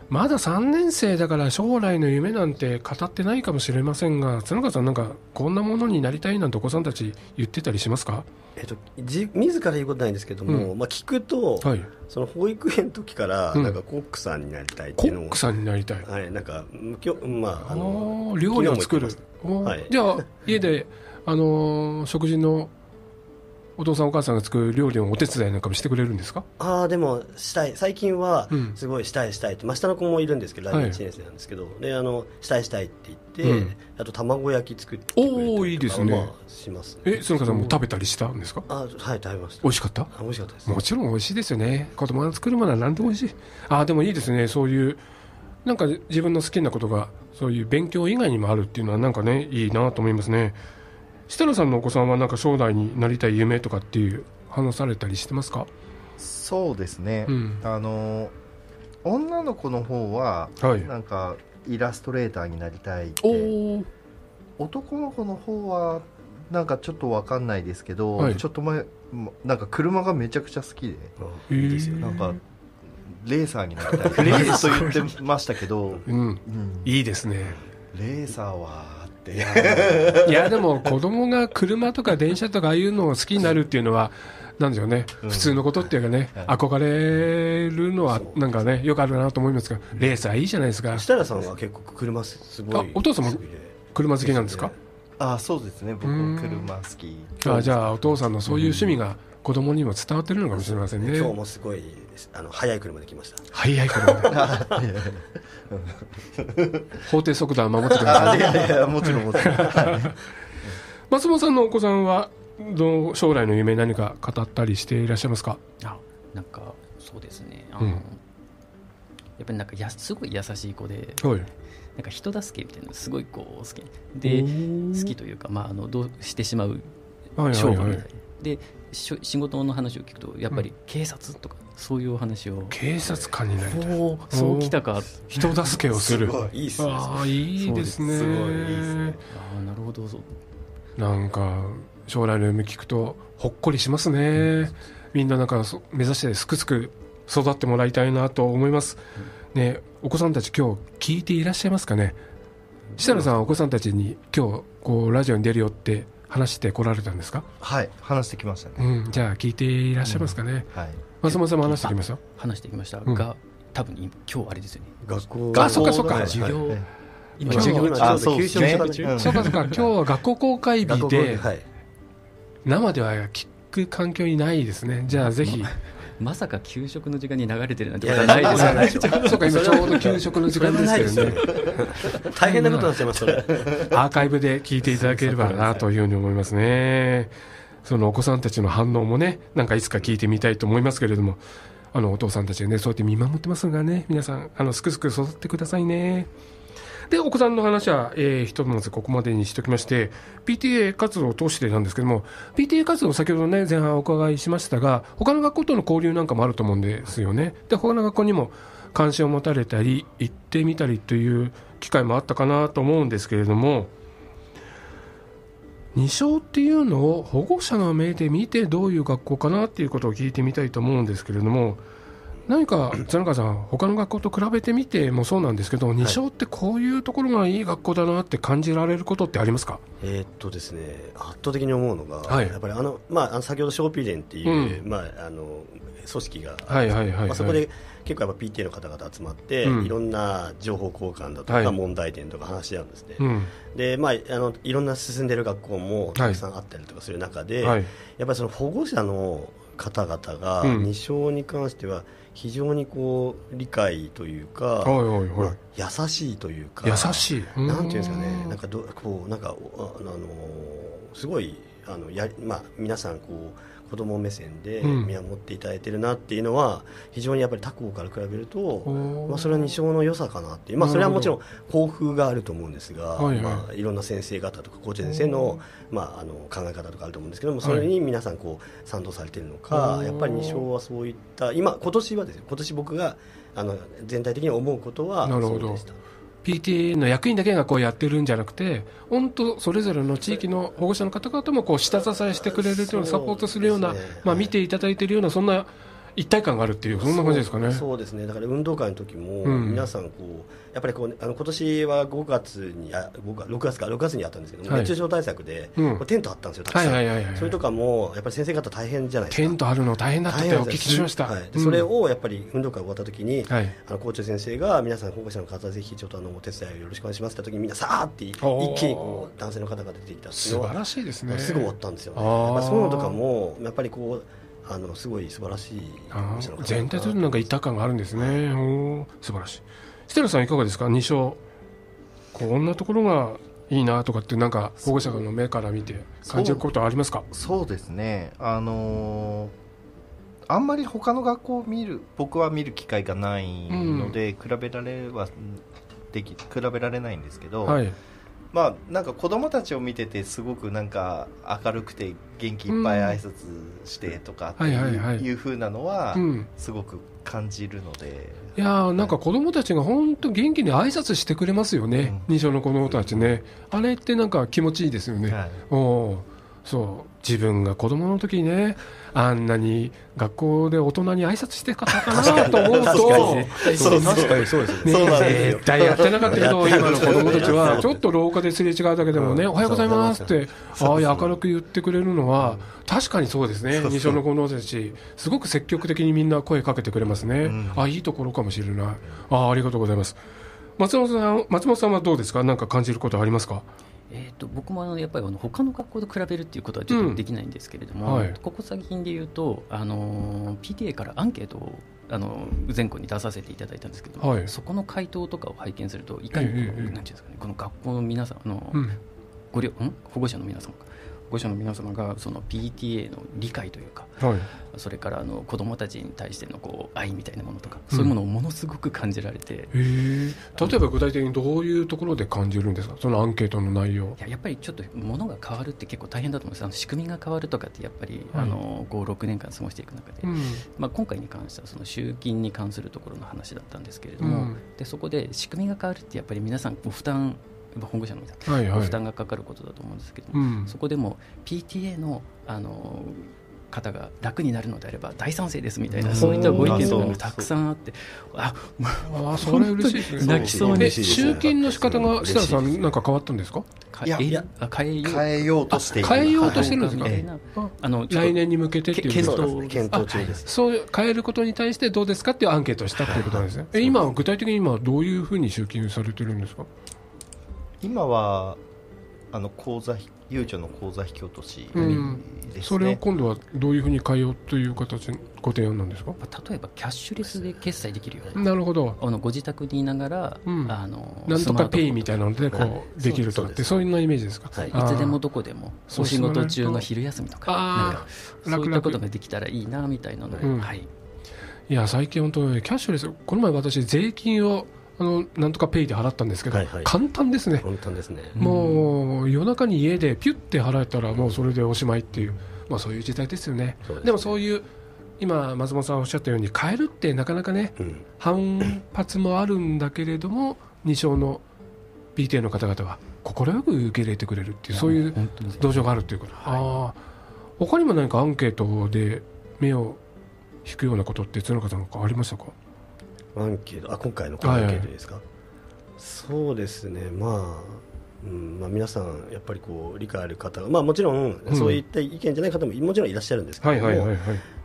まだ3年生だから将来の夢なんて語ってないかもしれませんが角川さんなんかこんなものになりたいなんてお子さんたち言ってたりしますか？えっと、じ自ら言うことないんですけども、うまあ、聞くと、はい。その保育園の時から、うん。なんかコックさんになりたいっていうのをコックさんになりたい。はい、なんかきょまああの料理を作る。はい。じゃあ家で、あのー食事のお父さんお母さんが作る料理のお手伝いなんかもしてくれるんですか？ああでもしたい。最近はうん。すごいしたいしたいって、まあ、下の子もいるんですけどはい。来年1年生なんですけど、であのしたいしたいって言って、うん。あと卵焼き作ってくれたりおーいいですね。まあ、しますえ園川さんも食べたりしたんですか？あはい食べました。美味しかった？あ美味しかったです。もちろん美味しいですよね。子供が作るものは何でも美味しい。あでもいいですね。そういうなんか自分の好きなことがそういう勉強以外にもあるっていうのはなんかねいいなと思いますね設楽さんのお子さんはなんか将来になりたい夢とかっていう話されたりしてますか？そうですね、うん。あの女の子の方ははい。なんかイラストレーターになりたいって。男の子の方はなんかちょっとわかんないですけど、はい。ちょっと前もなんか車がめちゃくちゃ好きで。うんいいですよ。ねなんかレーサーになりたい。レースと言ってましたけど、うん。うん。いいですね。レーサーはっていやでも子供が車とか電車とかああいうのを好きになるっていうのはなんでしょうね、うん。普通のことっていうかね、はい。憧れるのはなんかねよくあるなと思いますがレーサーいいじゃないですか。設楽さんは結構車すすごいあお父様好きで車好きなんですかあそうですね。僕うん。車好き。あじゃあお父さんのそういう趣味が子供にも伝わってるのかもしれませんね、今日もすごいあの速い車で来ました。早い車で。法定速度は守ってくださいあいやいやもちろんもちろん。はい。松本さんのお子さんはどう将来の夢何か語ったりしていらっしゃいますか？あなんかそうですね。あの、うん。やっぱりなんかやすごい優しい子ではい。なんか人助けみたいなのすごいこう好き。で好きというか、まあ、あのどうしてしまうはいはい勝負みたい。な、はいでしょ仕事の話を聞くとやっぱり警察とか、そういうお話を。警察官になりたい。そうきたか。人助けをする。すごいいいっすね。ああいいですね。そうです。すごいいいですね。ああなるほど。そうなんか将来の夢聞くとほっこりしますね、みんななんかそ目指してすくすく育ってもらいたいなと思います、ねお子さんたち今日聞いていらっしゃいますかね？設楽さんはお子さんたちに今日こうラジオに出るよって話してこられたんですか、はい話してきましたね。うん、じゃあ聞いていらっしゃいますかね、はい松本さんも話してきました？話してきました、うん。が多分今今日あれですよね。学校。あそっかそっか。はい。授業、はい。今今日今ちょうどあそう給食中うん そうかそうか。今日は学校公開日ではい。生では聞く環境にないですね。じゃあぜひ。まさか給食の時間に流れてるなんてことはないですよ。ねそうか今ちょうど給食の時間ですけどね。大変なことになってますそれ アーカイブで聞いていただければなというふうに思いますね。そのお子さんたちの反応もね、なんかいつか聞いてみたいと思いますけれども、あのお父さんたちがね、そうやって見守ってますがね、皆さん、あのすくすく育ってくださいね。で、お子さんの話は、えー、ひとまずここまでにしておきまして、PTA 活動を通してなんですけども、PTA 活動、先ほどね、前半お伺いしましたが、他の学校との交流なんかもあると思うんですよね。で、他の学校にも関心を持たれたり、行ってみたりという機会もあったかなと思うんですけれども、二小っていうのを保護者の目で見てどういう学校かなっていうことを聞いてみたいと思うんですけれども何か綱川さん他の学校と比べてみてもそうなんですけど二小ってこういうところがいい学校だなって感じられることってありますか？えーっとですね圧倒的に思うのが、はい。やっぱりあの、まあ、先ほどショーピーレンっていう、まあ、あの組織があはいはいはいはい。まあ、そこで結構やっぱ PTA の方々集まって、うん。いろんな情報交換だとはい。か問題点とか話し合うんですね、うん。でまあ、あのいろんな進んでる学校もたくさんあったりとかする中で、はい。やっぱりその保護者の方々がうん。二小に関しては非常にこう理解というか、はいはいまあはい優しいというか優しい。なんていうんですかねうなんかどこうなんかおあのすごいあのやまあ皆さんこう子供目線でうん。見守っていただいてるなっていうのは非常にやっぱり他校から比べると、まあ、それは二小の良さかなっていう、まあ、それはもちろん校風があると思うんですが、はいはいまあ、いろんな先生方とか校長先生の,、まあ、あの考え方とかあると思うんですけどもそれに皆さんこう賛同されてるのか、やっぱり二小はそういった今今年はですね今年僕があの全体的に思うことはそうでした。PTA の役員だけがこうやってるんじゃなくて本当それぞれの地域の保護者の方々もこう下支えしてくれるようなサポートするような、まあ、見ていただいているようなそんな一体感があるっていうそんな感じですかね。そうですね。だから運動会の時もうん。皆さんこうやっぱりこうあの今年は5月にあ5月6月か6月にあったんですけども、はい。熱中症対策で、うん。テントあったんですよたくさん、はいはいはいはいそれとかもやっぱり先生方大変じゃないですか。テントあるの大変だった。ってお聞きしました、はい、それをやっぱり運動会終わった時に、はい。あの校長先生が皆さん保護者の方ぜひちょっとあのお手伝いをよろしくお願いしますって時にみんなさーって一気にこう男性の方が出てきた素晴らしいですね。すぐ終わったんですよね。あー。やっぱそういうのとかもやっぱりこうあのすごい素晴らしい全体となんか一体感があるんですね、おー素晴らしい。設楽さんいかがですか？二章こんなところがいいなとかってなんか保護者の目から見て感じることはありますか？そうですね。あのーあんまり他の学校を見る僕は見る機会がないので、比べられはでき比べられないんですけど、はいまあなんか子供たちを見ててすごくなんか明るくて元気いっぱい挨拶してとかってはいういう風なのはうん。すごく感じるので、いやーなんか子供たちが本当元気に挨拶してくれますよね、うん。二小の子供たちね、あれってなんか気持ちいいですよね、はい。おーそう。自分が子供の時にねあんなに学校で大人に挨拶してかったかなと思うとそう確かにそうですよ。ね絶対やってなかったけど、今の子供たちは、ちょっと廊下ですれ違うだけでもね、うん。おはようございますって、ああ明るく言ってくれるのは、確かにそうですね、二小の子供たち、すごく積極的にみんな声かけてくれますね、ん。あいいところかもしれない、ああありがとうございます。松本さん松本さんはどうですか、なんか感じることありますか？えー、と僕もあのやっぱりあの他の学校と比べるっていうことはちょっとできないんですけれども、うんはい。ここ最近で言うと、あのー PTA からアンケートを、あのー全校に出させていただいたんですけど、はい。そこの回答とかを拝見するといかにこう、ええええ。なんていうんですかね、この学校の皆さんあの、うん。ご両ん？保護者の皆様か保護者の皆様がその PTA の理解というかはい。それからあの子どもたちに対してのこう愛みたいなものとか、そういうものをものすごく感じられて。例えば具体的にどういうところで感じるんですか、そのアンケートの内容。いややっぱりちょっと物が変わるって結構大変だと思うんです。あの仕組みが変わるとかってやっぱり、はい。あの56年間過ごしていく中で、うん。まあ、今回に関してはその集金に関するところの話だったんですけれども、うんでそこで仕組みが変わるってやっぱり皆さんご負担保護者の皆さん、はいはい。ご負担がかかることだと思うんですけども、うん。そこでも PTA のあの方が楽になるのであれば大賛成ですみたいな、うん。そういったご意見とかがたくさんあってあああそれ嬉しいですね。泣きそうにえ集金の仕方が設楽さんなんか変わったんですか？いや変えよう。変えようとしている。変えようとしてるんですか？みたい。なあの来年に向けてっていう検討検討中です。そう変えることに対してどうですかっていうアンケートをしたっていうことなんですね、え今、具体的に今、どういうふうに集金されてるんですか、今はあの口座ゆうちょの口座引き落としうんですそれをね、今度はどういうふうに変えようという形、ご提案なんですか？例えばキャッシュレスで決済できるようななるほど、あのご自宅にいながら、うん。あのなんとかペイみたたいなのではい。こうできるとかって、そういうようなイメージですか、はい。いつでもどこでもお仕事中の昼休みとかなんかそういったことができたらいいなみたいなので、うん。はい、いや、最近、本当、キャッシュレス、この前、私、税金をあのなんとかペイで払ったんですけど、はいはい。簡単ですね。本当ですね。もう夜中に家でピュッて払えたらもうそれでおしまいっていう、まあ、そういう時代ですよね。ででもそういう今松本さんおっしゃったように変えるってなかなかねうん。反発もあるんだけれども2勝の PTA の方々は快く受け入れてくれるっていうそういう同情があるっていうこと、ああ他にも何かアンケートで目を引くようなことって角川さんかありましたか？アンケートあ今回のアンケートですか、そうですね。まあうんまあ、皆さん、やっぱりこう理解ある方が、まあ、もちろん、うん。そういった意見じゃない方ももちろんいらっしゃるんですけども、はい。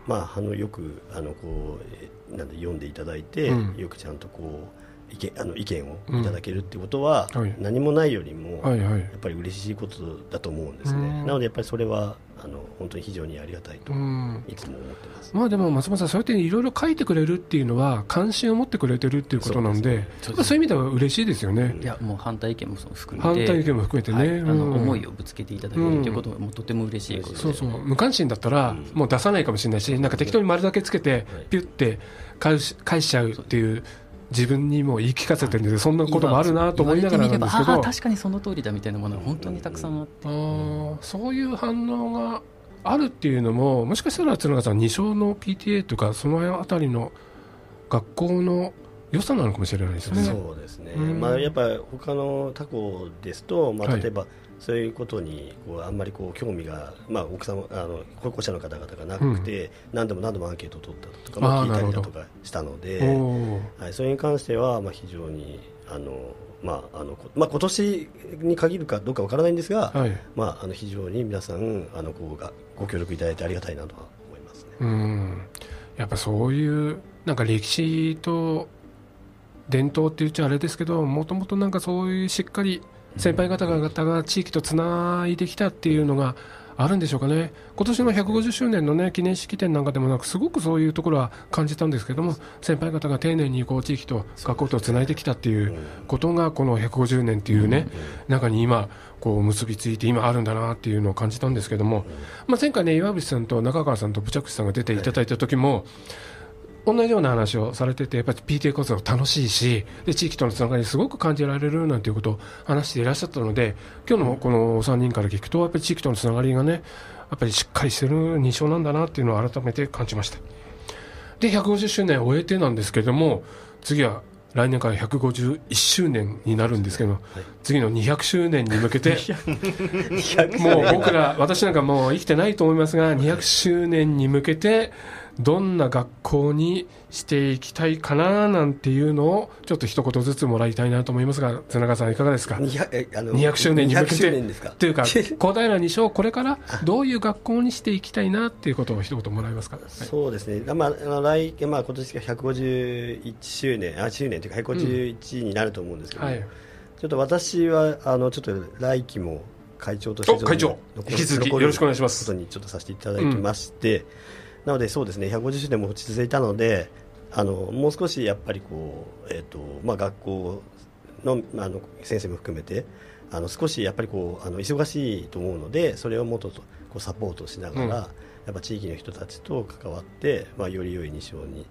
まあ、あのよくあのこうえなんで読んでいただいて、うん。よくちゃんとこう意見あの意見をいただけるってことは、うんはい。何もないよりも、はいはい。やっぱり嬉しいことだと思うんですね、うん。なのでやっぱりそれはあの本当に非常にありがたいとうん。いつも思ってます。まあでも松本さん、そうやっていろいろ書いてくれるっていうのは、関心を持ってくれてるっていうことなんで、そうね。まあそういう意味では嬉しいですよね、いやもう反対意見も含め反て対意見も含めてはい。ね、あのうん。思いをぶつけていただけるということがもうとても嬉しいことで。そうそう、無関心だったらうん、もう出さないかもしれないし、なんか適当に丸だけつけて、ピュって返し返しちゃうっていう、自分にも言い聞かせてるんで、そんなこともあるなと思いながらなんですけど。確かにその通りだみたいなものが本当にたくさんあって、あーそういう反応があるっていうのも、もしかしたら角川さん、2勝の PTA とか、そのあたりの学校の良さなのかもしれないですね。そうですね、うんまあ、やっぱり他の他校ですと、まあ、はい。例えばそういうことにこうあんまりこう興味が、まあ、奥様あの保護者の方々がなくて、何度も何度もアンケートを取ったとか、まあ、聞いたりだとかしたので、はい、それに関しては、まあ、非常にあの、まああのこまあ、今年に限るかどうかわからないんですが、はい。まあ、あの非常に皆さんあのこうがご協力いただいてありがたいなとは思いますね。うん。やっぱそういうなんか歴史と伝統って言っちゃあれですけどもともとなんかそういうしっかり先輩方々が地域とつないできたっていうのがあるんでしょうかね。今年の150周年の、ね、記念式典なんかでもなんかすごくそういうところは感じたんですけども先輩方が丁寧にこう地域と学校とつないできたっていうことがこの150年っていうね中に今こう結びついて今あるんだなっていうのを感じたんですけども、まあ、前回ね岩渕さんと中川さんとブチャクシさんが出ていただいた時も、同じような話をされてて、やっぱり PTA 活動楽しいし、で地域とのつながりすごく感じられるなんていうことを話していらっしゃったので、今日のこの3人から聞くと、やっぱり地域とのつながりがね、やっぱりしっかりしてる認証なんだなっていうのを改めて感じました。で、150周年を終えてなんですけれども、次は来年から151周年になるんですけど、次の200周年に向けて、もう僕ら、私なんかもう生きてないと思いますが、200周年に向けて、どんな学校にしていきたいかななんていうのを、ちょっと一言ずつもらいたいなと思いますが、綱川さん、いかがですか。200, えあの200周年に向け200周て年ですか？というか、小平二小、これからどういう学校にしていきたいなっていうことを一言もらえますか？はい。そうですね、まあ、あの来まあ今年が151周年、あ周年というか、151になると思うんですけど、はい。ちょっと私はあのちょっと来期も会長としてお会長。残引き続きよろしくお願いします。ことにちょっとさせていただきまして、なので、そうですね、150周年も落ち着いたので、あのもう少しやっぱりこう、えーとまあ、学校のあの先生も含めて、あの少しやっぱりこうあの忙しいと思うので、それをもっとこうサポートしながら、うん。やっぱ地域の人たちと関わって、まあ、より良い日常に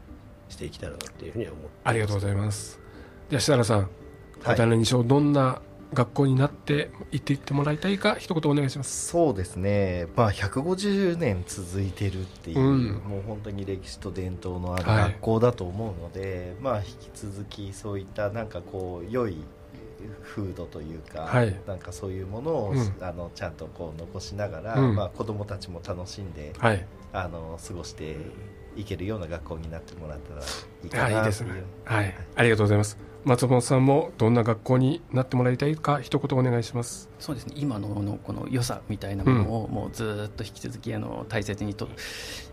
していきたいなっていうふうには思ってありがとうございます。では、設楽さん、はい。小平二小、どんな学校になっていっていってもらいたいか、一言お願いします。そうですね、まあ、150年続いてるっていう、うんもう本当に歴史と伝統のあるはい学校だと思うので、まあ、引き続きそういったなんかこう良い風土というか、はいなんかそういうものを、うんあのちゃんとこう残しながら、うんまあ、子どもたちも楽しんではい。あの過ごしていけるような学校になってもらったらいいかなというですね。はい。ありがとうございます。松本さんもどんな学校になってもらいたいか一言お願いします。そうですね。今ののこの良さみたいなものをもうずっと引き続きあの大切にと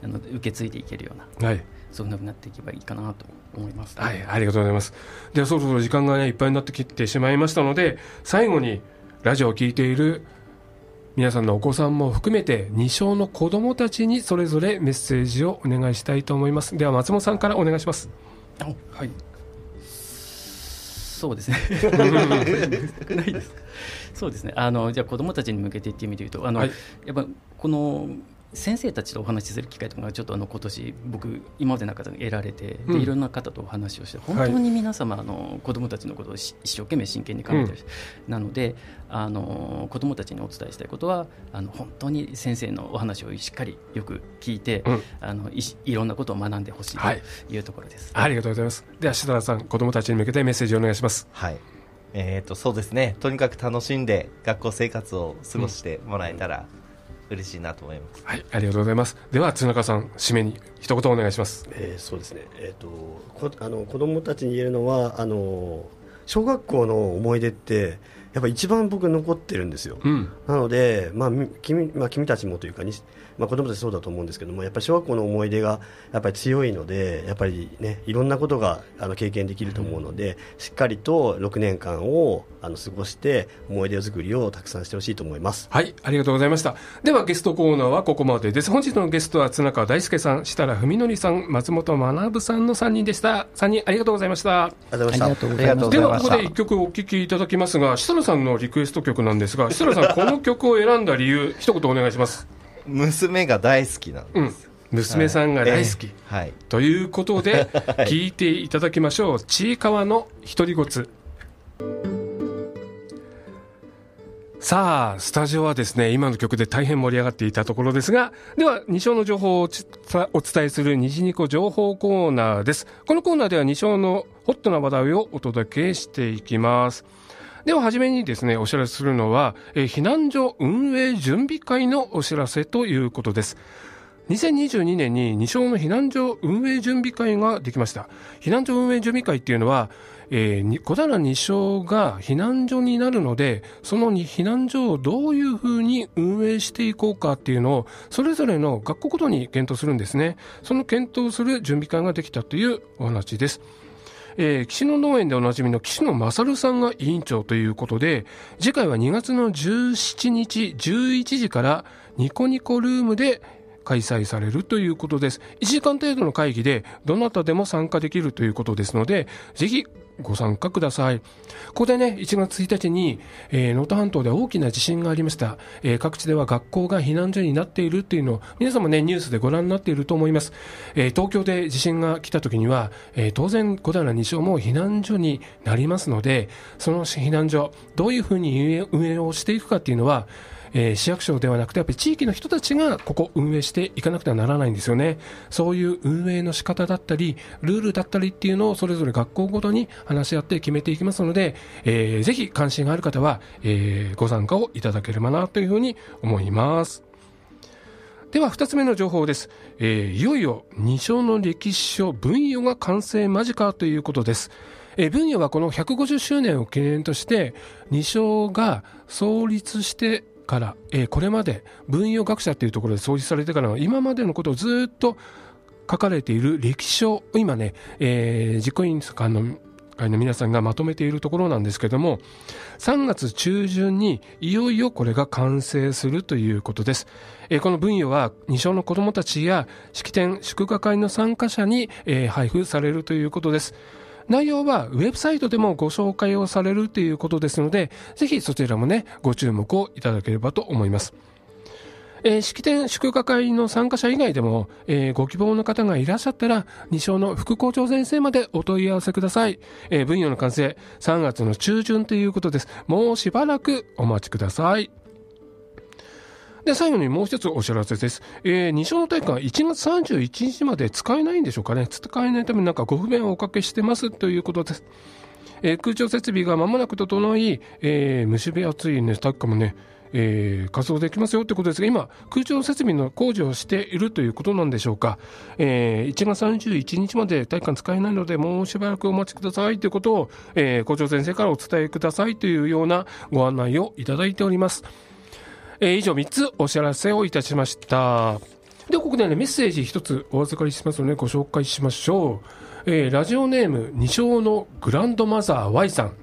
あの受け継いでいけるような、はい。そういうふうになっていけばいいかなと思います、はい、ありがとうございます。では、そろそろ時間が、ね、いっぱいになってきてしまいましたので、最後にラジオを聞いている皆さんのお子さんも含めて、2小の子供たちにそれぞれメッセージをお願いしたいと思います。では、松本さんからお願いします。あはいそうですね。ないです。そうですね。あのじゃあ子どもたちに向けてっていう意味で言うとあの、はい。やっぱこの先生たちとお話しする機会とかがちょっとあの今年僕今までなかったの得られて、うんでいろんな方とお話をして本当に皆様、あの子どもたちのことをし一生懸命真剣に考えてる、なのであの子どもたちにお伝えしたいことはあの本当に先生のお話をしっかりよく聞いて、うんあのいしいろんなことを学んでほしいはいというところです。ありがとうございます。では、設楽さん、子供たちに向けてメッセージをお願いします。はい。えっ、と、そうですね。とにかく楽しんで学校生活を過ごしてもらえたら嬉しいなと思います。はい、ありがとうございます。では、津中さん、締めに一言お願いします。えーそうですね、えー、とこあの子供たちに言えるのはあの小学校の思い出ってやっぱ一番僕残ってるんですよ、うん。なので、まあみ君まあ、君たちもというかに、まあ、子供たちそうだと思うんですけどもやっぱり小学校の思い出がやっぱり強いのでやっぱりねいろんなことがあの経験できると思うので、しっかりと6年間をあの過ごして思い出作りをたくさんしてほしいと思います。はい、ありがとうございました。では、ゲストコーナーはここまでです。本日のゲストは、津中大輔さん、設楽文則さん、松本学さんの3人でした。3人ありがとうございました。ありがとうございましたでは、ここで一曲お聴きいただきますが、設楽さんのリクエスト曲なんですが、設楽さん、この曲を選んだ理由、一言お願いします。娘が大好きなんうんです。。娘さんが大好き。ええはい。ということで、聞いていただきましょう。ちいかわの独り言。さあ、スタジオはですね、今の曲で大変盛り上がっていたところですが、では、二章の情報をつお伝えする虹ニコ情報コーナーです。このコーナーでは二章のホットな話題をお届けしていきます。では、はじめにですね、お知らせするのは、えー避難所運営準備会のお知らせということです。2022年に二章の避難所運営準備会ができました。避難所運営準備会っていうのは、えー小平二章が避難所になるので、その避難所をどういうふうに運営していこうかっていうのを、それぞれの学校ごとに検討するんですね。その検討する準備会ができたというお話です。えー岸野農園でおなじみの岸野勝さんが委員長ということで、次回は2月の17日11時からニコニコルームで開催されるということです。1時間程度の会議でどなたでも参加できるということですので、ぜひご参加ください。ここでね、1月1日に、えー能登半島で大きな地震がありました。えー各地では学校が避難所になっているっていうのを、皆様ね、ニュースでご覧になっていると思います。えー東京で地震が来た時には、えー当然、小平二章も避難所になりますので、その避難所、どういうふうに運営をしていくかっていうのは、えー市役所ではなくて、やっぱり地域の人たちがここ運営していかなくてはならないんですよね。そういう運営の仕方だったり、ルールだったりっていうのをそれぞれ学校ごとに話し合って決めていきますので、えーぜひ関心がある方は、えーご参加をいただければなというふうに思います。では2つ目の情報です、えーいよいよ二章の歴史書分与が完成間近ということです、えー分与はこの150周年を記念として二章が創立してから、えーこれまで分与学者というところで創立されてからの今までのことをずっと書かれている歴史書を今ね、えー実行委員会の会の皆さんがまとめているところなんですけども3月中旬にいよいよこれが完成するということです。えーこの分与は二小の子どもたちや式典祝賀会の参加者に、えー配布されるということです。内容はウェブサイトでもご紹介をされるということですので、ぜひそちらもね、ご注目をいただければと思います。えー式典祝賀会の参加者以外でも、えーご希望の方がいらっしゃったら、二小の副校長先生までお問い合わせください。えー分与の完成、3月の中旬ということです。もうしばらくお待ちください。で、最後にもう一つお知らせです。えー、二小の体育館1月31日まで使えないんでしょうかね。使えないためになんかご不便をおかけしてますということです。えー空調設備が間もなく整い、えー蒸し暑いね、体育館もね、えー、活動できますよということですが、今、空調設備の工事をしているということなんでしょうか、えー、1月31日まで体育館使えないので、もうしばらくお待ちくださいということを、えー、校長先生からお伝えくださいというようなご案内をいただいております。えー、以上3つお知らせをいたしました。で、ここでね、メッセージ1つお預かりしますので、ご紹介しましょう。えー、ラジオネーム、二章のグランドマザー Y さん。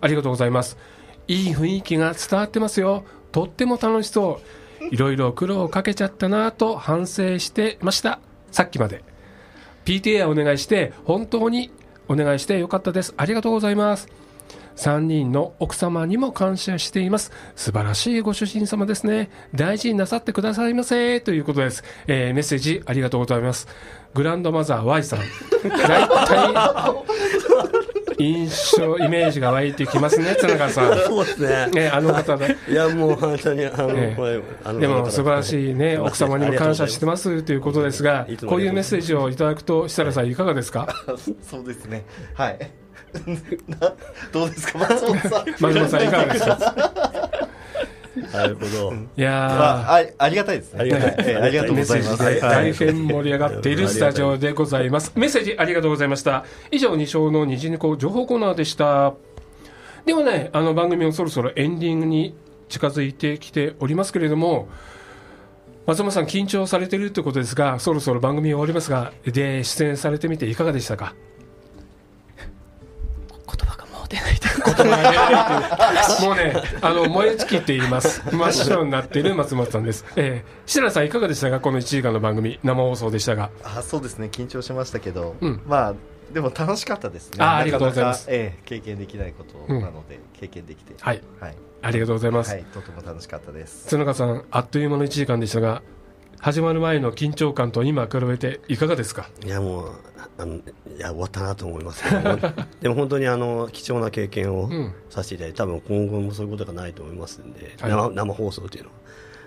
ありがとうございます。いい雰囲気が伝わってますよ。とっても楽しそう。いろいろ苦労をかけちゃったなぁと反省してました。さっきまで。PTA お願いして、本当にお願いしてよかったです。ありがとうございます。3人の奥様にも感謝しています。素晴らしいご主人様ですね。大事になさってくださいませ。ということです。えー、メッセージありがとうございます。グランドマザー Y さん。大体、印象、イメージが湧いてきますね、綱川さん。そうですね。ね、あの方で。いや、もう本当に、あの、ね、でも素晴らしいね、奥様にも感謝してますということですが、こういうメッセージをいただくと、設楽さんいかがですか？そうですね。はい。どうですか、松本さん？松本さん、いかがですか？なるほど。いやあありがたいですね。ありがたい。ありがとうございます。大変盛り上がっているスタジオでございます。メッセージありがとうございました。以上、二章の虹猫情報コーナーでした。ではね、あの番組をそろそろエンディングに近づいてきておりますけれども、松本さん緊張されているということですが、そろそろ番組終わりますが、で、出演されてみていかがでしたか？ない言葉が出ないもうねあの燃え尽きています。真っ白になっている松本さんです、えー、設楽さんいかがでしたか？この1時間の番組。生放送でしたが。あそうですね。緊張しましたけど、うん、まあでも楽しかったですね。あありがとうございます、ええ、経験できないことなので、うん、経験できてはい、はい、ありがとうございます、はい、とても楽しかったです。角川さんあっという間の1時間でしたが始まる前の緊張感と今比べていかがですか？いやもうあのいや終わったなと思います。でも本当にあの貴重な経験をさせていただいて、うん、多分今後もそういうことがないと思いますんで、はい、生生放送というのは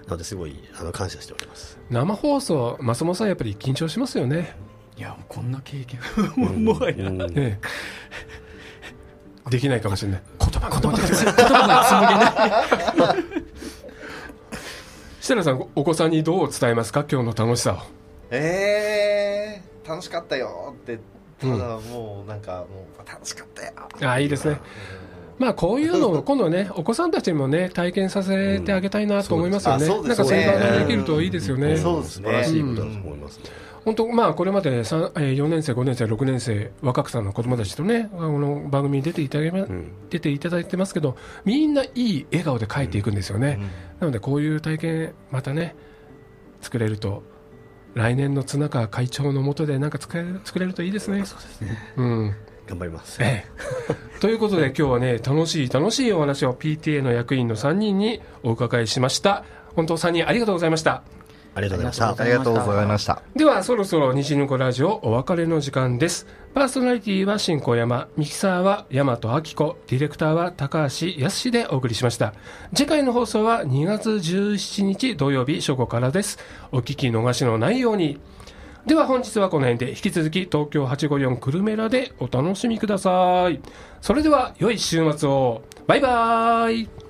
なのですごいあの感謝しております。生放送松本さんやっぱり緊張しますよね。いやこんな経験もはや、うん。ええ、できないかもしれない。言葉が言葉が言葉が紡げない設楽さんお子さんにどう伝えますか？今日の楽しさを。ええー、楽しかったよってただもうなんかもう楽しかったよ。ああいいですね、まあこういうのを 今度ね、お子さんたちにもね、体験させてあげたいなと思いますよね。なんかそれができるといいですよね。そうですね。素晴らしいことだと思いますね。本当、まあ、これまで4年生、5年生、6年生、若草の子供たちとね、あの番組に出ていただい、うん、出ていただいてますけど、みんないい笑顔で帰っていくんですよね。うんうん、なので、こういう体験、またね、作れると、来年の綱川会長のもとで、なんか作れる作れるといいですね。そうですね。うん。頑張ります。ええ、ということで、今日はね、楽しい楽しいお話を PTA の役員の3人にお伺いしました。本当3人ありがとうございました。ありがとうございました。ありがとうございました。では、そろそろ西の子ラジオお別れの時間です。パーソナリティは新小山、ミキサーは大和明子、ディレクターは高橋康でお送りしました。次回の放送は2月17日土曜日初後からです。お聞き逃しのないように。では本日はこの辺で引き続き東京854クルメラでお楽しみください。それでは良い週末を。バイバーイ